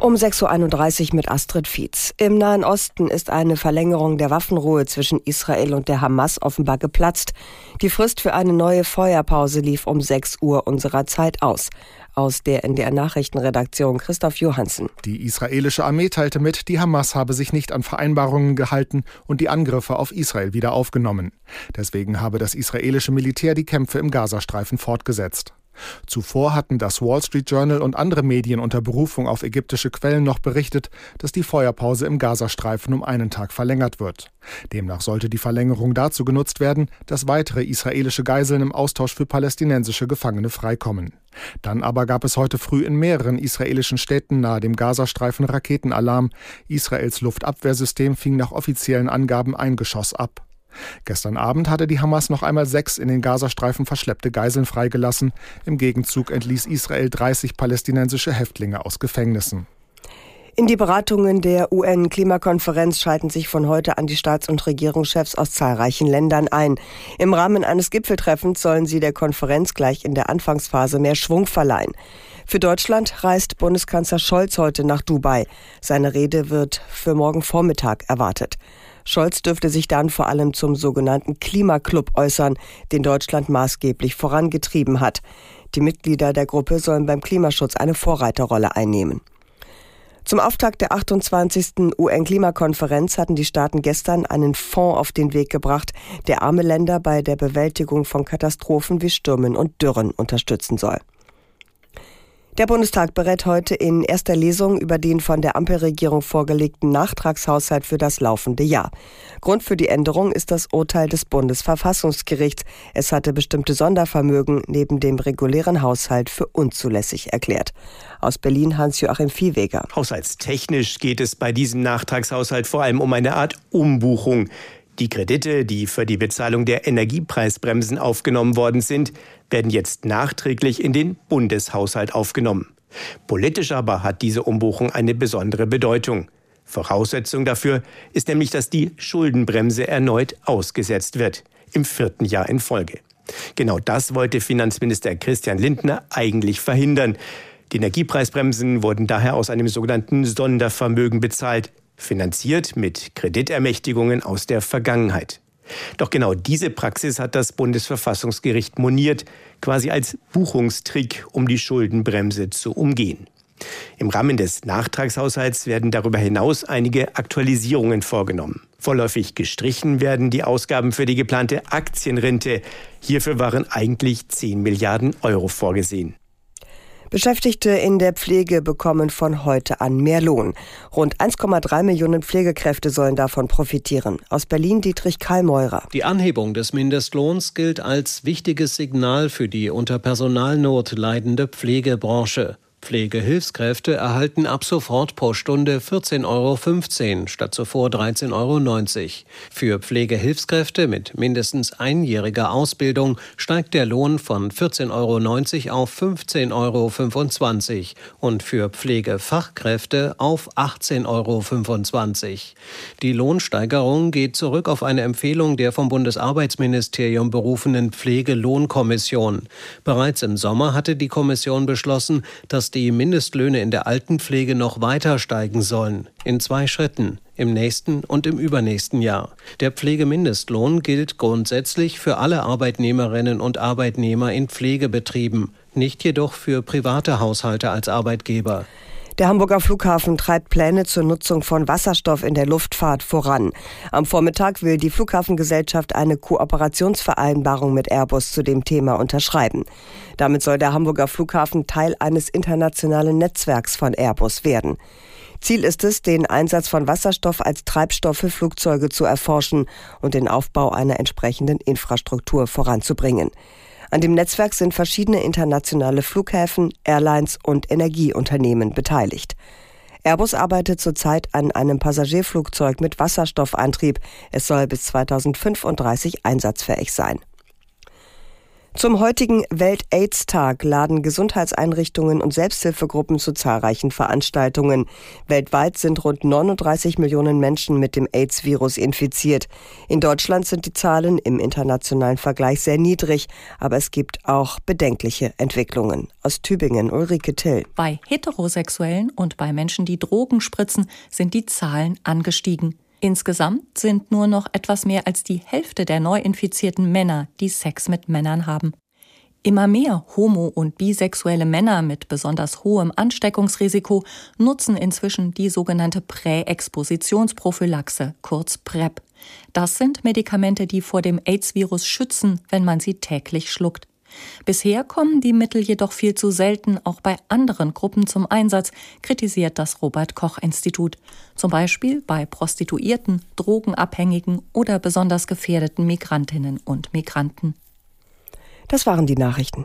Um 6.31 Uhr mit Astrid Fietz. Im Nahen Osten ist eine Verlängerung der Waffenruhe zwischen Israel und der Hamas offenbar geplatzt. Die Frist für eine neue Feuerpause lief um 6 Uhr unserer Zeit aus. Aus der NDR Nachrichtenredaktion Christoph Johansen. Die israelische Armee teilte mit, die Hamas habe sich nicht an Vereinbarungen gehalten und die Angriffe auf Israel wieder aufgenommen. Deswegen habe das israelische Militär die Kämpfe im Gazastreifen fortgesetzt. Zuvor hatten das Wall Street Journal und andere Medien unter Berufung auf ägyptische Quellen noch berichtet, dass die Feuerpause im Gazastreifen um einen Tag verlängert wird. Demnach sollte die Verlängerung dazu genutzt werden, dass weitere israelische Geiseln im Austausch für palästinensische Gefangene freikommen. Dann aber gab es heute früh in mehreren israelischen Städten nahe dem Gazastreifen Raketenalarm. Israels Luftabwehrsystem fing nach offiziellen Angaben ein Geschoss ab. Gestern Abend hatte die Hamas noch einmal sechs in den Gazastreifen verschleppte Geiseln freigelassen. Im Gegenzug entließ Israel 30 palästinensische Häftlinge aus Gefängnissen. In die Beratungen der UN-Klimakonferenz schalten sich von heute an die Staats- und Regierungschefs aus zahlreichen Ländern ein. Im Rahmen eines Gipfeltreffens sollen sie der Konferenz gleich in der Anfangsphase mehr Schwung verleihen. Für Deutschland reist Bundeskanzler Scholz heute nach Dubai. Seine Rede wird für morgen Vormittag erwartet. Scholz dürfte sich dann vor allem zum sogenannten Klimaclub äußern, den Deutschland maßgeblich vorangetrieben hat. Die Mitglieder der Gruppe sollen beim Klimaschutz eine Vorreiterrolle einnehmen. Zum Auftakt der 28. UN-Klimakonferenz hatten die Staaten gestern einen Fonds auf den Weg gebracht, der arme Länder bei der Bewältigung von Katastrophen wie Stürmen und Dürren unterstützen soll. Der Bundestag berät heute in erster Lesung über den von der Ampelregierung vorgelegten Nachtragshaushalt für das laufende Jahr. Grund für die Änderung ist das Urteil des Bundesverfassungsgerichts. Es hatte bestimmte Sondervermögen neben dem regulären Haushalt für unzulässig erklärt. Aus Berlin Hans-Joachim Viehweger. Haushaltstechnisch geht es bei diesem Nachtragshaushalt vor allem um eine Art Umbuchung. Die Kredite, die für die Bezahlung der Energiepreisbremsen aufgenommen worden sind, werden jetzt nachträglich in den Bundeshaushalt aufgenommen. Politisch aber hat diese Umbuchung eine besondere Bedeutung. Voraussetzung dafür ist nämlich, dass die Schuldenbremse erneut ausgesetzt wird, im vierten Jahr in Folge. Genau das wollte Finanzminister Christian Lindner eigentlich verhindern. Die Energiepreisbremsen wurden daher aus einem sogenannten Sondervermögen bezahlt, finanziert mit Kreditermächtigungen aus der Vergangenheit. Doch genau diese Praxis hat das Bundesverfassungsgericht moniert, quasi als Buchungstrick, um die Schuldenbremse zu umgehen. Im Rahmen des Nachtragshaushalts werden darüber hinaus einige Aktualisierungen vorgenommen. Vorläufig gestrichen werden die Ausgaben für die geplante Aktienrente. Hierfür waren eigentlich 10 Milliarden Euro vorgesehen. Beschäftigte in der Pflege bekommen von heute an mehr Lohn. Rund 1,3 Millionen Pflegekräfte sollen davon profitieren. Aus Berlin Dietrich Karlmeurer. Die Anhebung des Mindestlohns gilt als wichtiges Signal für die unter Personalnot leidende Pflegebranche. Pflegehilfskräfte erhalten ab sofort pro Stunde 14,15 Euro statt zuvor 13,90 Euro. Für Pflegehilfskräfte mit mindestens einjähriger Ausbildung steigt der Lohn von 14,90 Euro auf 15,25 Euro und für Pflegefachkräfte auf 18,25 Euro. Die Lohnsteigerung geht zurück auf eine Empfehlung der vom Bundesarbeitsministerium berufenen Pflegelohnkommission. Bereits im Sommer hatte die Kommission beschlossen, dass die Mindestlöhne in der Altenpflege noch weiter steigen sollen. In zwei Schritten, im nächsten und im übernächsten Jahr. Der Pflegemindestlohn gilt grundsätzlich für alle Arbeitnehmerinnen und Arbeitnehmer in Pflegebetrieben, nicht jedoch für private Haushalte als Arbeitgeber. Der Hamburger Flughafen treibt Pläne zur Nutzung von Wasserstoff in der Luftfahrt voran. Am Vormittag will die Flughafengesellschaft eine Kooperationsvereinbarung mit Airbus zu dem Thema unterschreiben. Damit soll der Hamburger Flughafen Teil eines internationalen Netzwerks von Airbus werden. Ziel ist es, den Einsatz von Wasserstoff als Treibstoff für Flugzeuge zu erforschen und den Aufbau einer entsprechenden Infrastruktur voranzubringen. An dem Netzwerk sind verschiedene internationale Flughäfen, Airlines und Energieunternehmen beteiligt. Airbus arbeitet zurzeit an einem Passagierflugzeug mit Wasserstoffantrieb. Es soll bis 2035 einsatzfähig sein. Zum heutigen Welt-AIDS-Tag laden Gesundheitseinrichtungen und Selbsthilfegruppen zu zahlreichen Veranstaltungen. Weltweit sind rund 39 Millionen Menschen mit dem AIDS-Virus infiziert. In Deutschland sind die Zahlen im internationalen Vergleich sehr niedrig, aber es gibt auch bedenkliche Entwicklungen. Aus Tübingen Ulrike Till. Bei Heterosexuellen und bei Menschen, die Drogen spritzen, sind die Zahlen angestiegen. Insgesamt sind nur noch etwas mehr als die Hälfte der Neuinfizierten Männer, die Sex mit Männern haben. Immer mehr homo- und bisexuelle Männer mit besonders hohem Ansteckungsrisiko nutzen inzwischen die sogenannte Präexpositionsprophylaxe, kurz PrEP. Das sind Medikamente, die vor dem AIDS-Virus schützen, wenn man sie täglich schluckt. Bisher kommen die Mittel jedoch viel zu selten auch bei anderen Gruppen zum Einsatz, kritisiert das Robert Koch Institut. Zum Beispiel bei Prostituierten, Drogenabhängigen oder besonders gefährdeten Migrantinnen und Migranten. Das waren die Nachrichten.